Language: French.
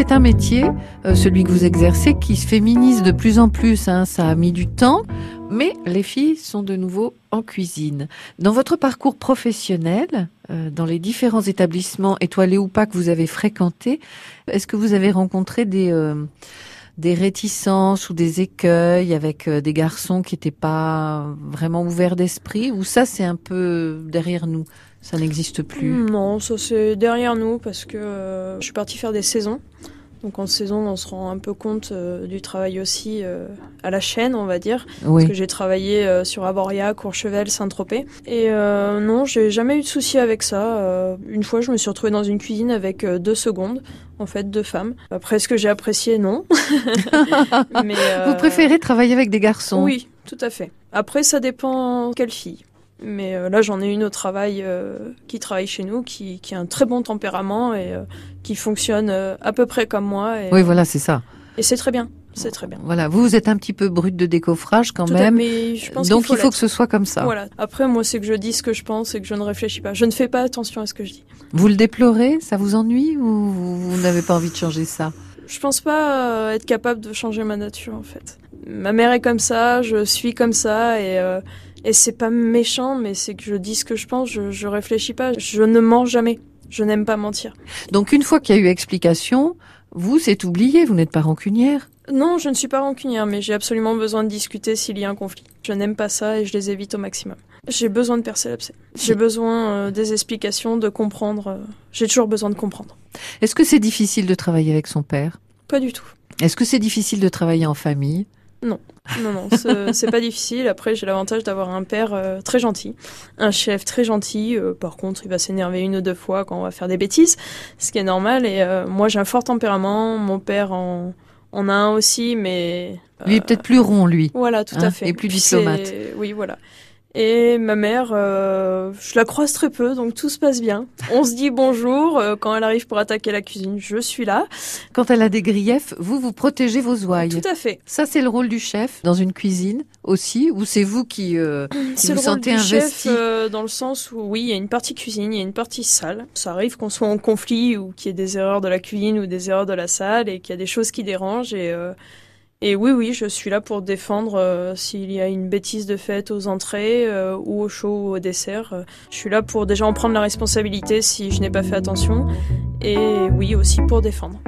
c'est un métier, euh, celui que vous exercez, qui se féminise de plus en plus. hein. Ça a mis du temps, mais les filles sont de nouveau en cuisine. Dans votre parcours professionnel, euh, dans les différents établissements étoilés ou pas que vous avez fréquentés, est-ce que vous avez rencontré des euh, des réticences ou des écueils avec euh, des garçons qui n'étaient pas vraiment ouverts d'esprit ou ça c'est un peu derrière nous, ça n'existe plus? Non, ça c'est derrière nous parce que euh, je suis partie faire des saisons. Donc en saison, on se rend un peu compte euh, du travail aussi euh, à la chaîne, on va dire. Oui. Parce que j'ai travaillé euh, sur Aboria, Courchevel, Saint-Tropez. Et non, j'ai jamais eu de souci avec ça. Une fois, je me suis retrouvée dans une cuisine avec deux secondes, en fait, deux femmes. Après, ce que j'ai apprécié, non. Mais, Vous préférez travailler avec des garçons? Oui, tout à fait. Après, ça dépend quelle fille. Mais euh, là, j'en ai une au travail euh, qui travaille chez nous, qui, qui a un très bon tempérament et euh, qui fonctionne à peu près comme moi. Et, Oui, voilà, c'est ça. et c'est très bien. C'est très bien. Voilà, vous, vous êtes un petit peu brut de décoffrage quand Tout à- même. mais je pense Donc qu'il faut, que ce soit comme ça. Voilà. Après, moi, c'est que je dis ce que je pense et que je ne réfléchis pas. Je ne fais pas attention à ce que je dis. Vous le déplorez? Ça vous ennuie ou vous, vous n'avez pas envie de changer ça? Je pense pas être capable de changer ma nature, en fait. Ma mère est comme ça, je suis comme ça et. Et c'est pas méchant, mais c'est que je dis ce que je pense, je, je réfléchis pas, je ne mens jamais. Je n'aime pas mentir. Donc une fois qu'il y a eu explication, vous, c'est oublié, vous n'êtes pas rancunière. Non, je ne suis pas rancunière, mais j'ai absolument besoin de discuter s'il y a un conflit. Je n'aime pas ça et je les évite au maximum. J'ai besoin de percer l'abcès. J'ai besoin euh, des explications, de comprendre. euh, J'ai toujours besoin de comprendre. Est-ce que c'est difficile de travailler avec son père? Pas du tout. Est-ce que c'est difficile de travailler en famille? Non, non, c'est c'est pas difficile. Après, j'ai l'avantage d'avoir un père euh, très gentil, un chef très gentil. Euh, par contre, il va s'énerver une ou deux fois quand on va faire des bêtises, ce qui est normal. Et euh, moi, j'ai un fort tempérament. Mon père en, en a un aussi, mais Lui est euh, peut-être plus rond, lui. Voilà, tout Hein, à fait. et plus diplomate. Oui, voilà. Et ma mère, euh, je la croise très peu, donc tout se passe bien. On se dit bonjour. euh, quand elle arrive pour attaquer la cuisine, je suis là. Quand elle a des griefs, vous, vous protégez vos ouailles. Tout à fait. Ça, c'est le rôle du chef dans une cuisine aussi, ou c'est vous qui, euh, qui C'est vous le rôle sentez du investi? chef euh, dans le sens où oui, il y a une partie cuisine, il y a une partie salle. Ça arrive qu'on soit en conflit ou qu'il y ait des erreurs de la cuisine ou des erreurs de la salle et qu'il y a des choses qui dérangent et euh, et oui, oui, je suis là pour défendre euh, s'il y a une bêtise de fait aux entrées euh, ou au chaud ou au dessert. Euh, je suis là pour déjà en prendre la responsabilité si je n'ai pas fait attention et oui aussi pour défendre.